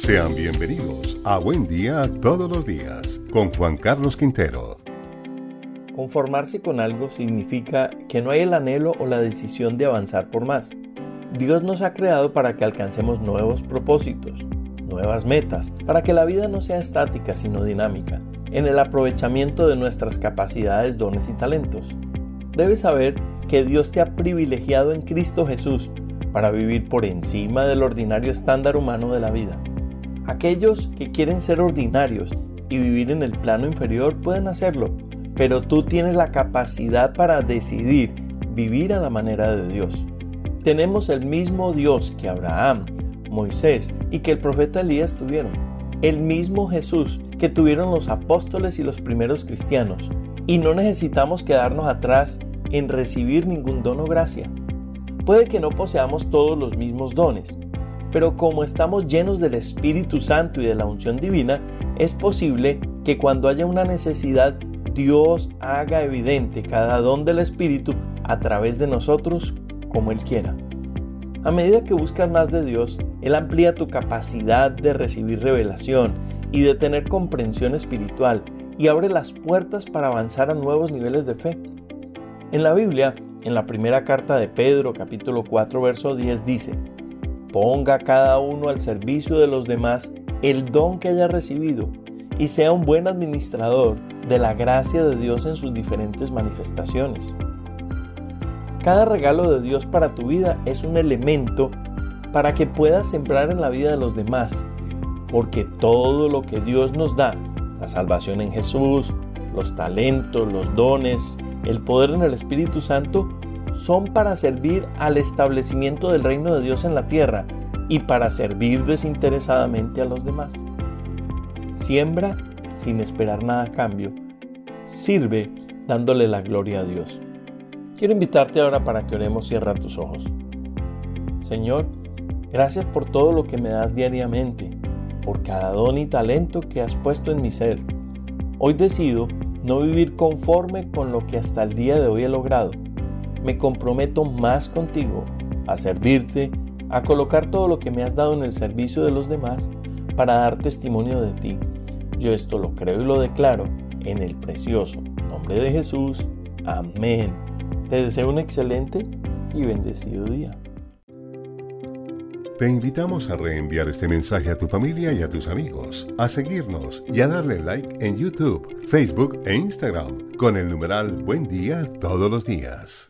Sean bienvenidos a Buen Día Todos los Días con Juan Carlos Quintero. Conformarse con algo significa que no hay el anhelo o la decisión de avanzar por más. Dios nos ha creado para que alcancemos nuevos propósitos, nuevas metas, para que la vida no sea estática sino dinámica, en el aprovechamiento de nuestras capacidades, dones y talentos. Debes saber que Dios te ha privilegiado en Cristo Jesús para vivir por encima del ordinario estándar humano de la vida. Aquellos que quieren ser ordinarios y vivir en el plano inferior pueden hacerlo, pero tú tienes la capacidad para decidir vivir a la manera de Dios. Tenemos el mismo Dios que Abraham, Moisés y que el profeta Elías tuvieron. El mismo Jesús que tuvieron los apóstoles y los primeros cristianos. Y no necesitamos quedarnos atrás en recibir ningún don o gracia. Puede que no poseamos todos los mismos dones, pero como estamos llenos del Espíritu Santo y de la unción divina, es posible que cuando haya una necesidad, Dios haga evidente cada don del Espíritu a través de nosotros como Él quiera. A medida que buscas más de Dios, Él amplía tu capacidad de recibir revelación y de tener comprensión espiritual y abre las puertas para avanzar a nuevos niveles de fe. En la Biblia, en la primera carta de Pedro, capítulo 4, verso 10, dice, Ponga cada uno al servicio de los demás el don que haya recibido y sea un buen administrador de la gracia de Dios en sus diferentes manifestaciones. Cada regalo de Dios para tu vida es un elemento para que puedas sembrar en la vida de los demás, porque todo lo que Dios nos da, la salvación en Jesús, los talentos, los dones, el poder en el Espíritu Santo, son para servir al establecimiento del reino de Dios en la tierra y para servir desinteresadamente a los demás. Siembra sin esperar nada a cambio. Sirve dándole la gloria a Dios. Quiero invitarte ahora para que oremos cierra tus ojos. Señor, gracias por todo lo que me das diariamente, por cada don y talento que has puesto en mi ser. Hoy decido no vivir conforme con lo que hasta el día de hoy he logrado me comprometo más contigo a servirte, a colocar todo lo que me has dado en el servicio de los demás para dar testimonio de ti. Yo esto lo creo y lo declaro en el precioso nombre de Jesús. Amén. Te deseo un excelente y bendecido día. Te invitamos a reenviar este mensaje a tu familia y a tus amigos, a seguirnos y a darle like en YouTube, Facebook e Instagram con el numeral Buen Día todos los días.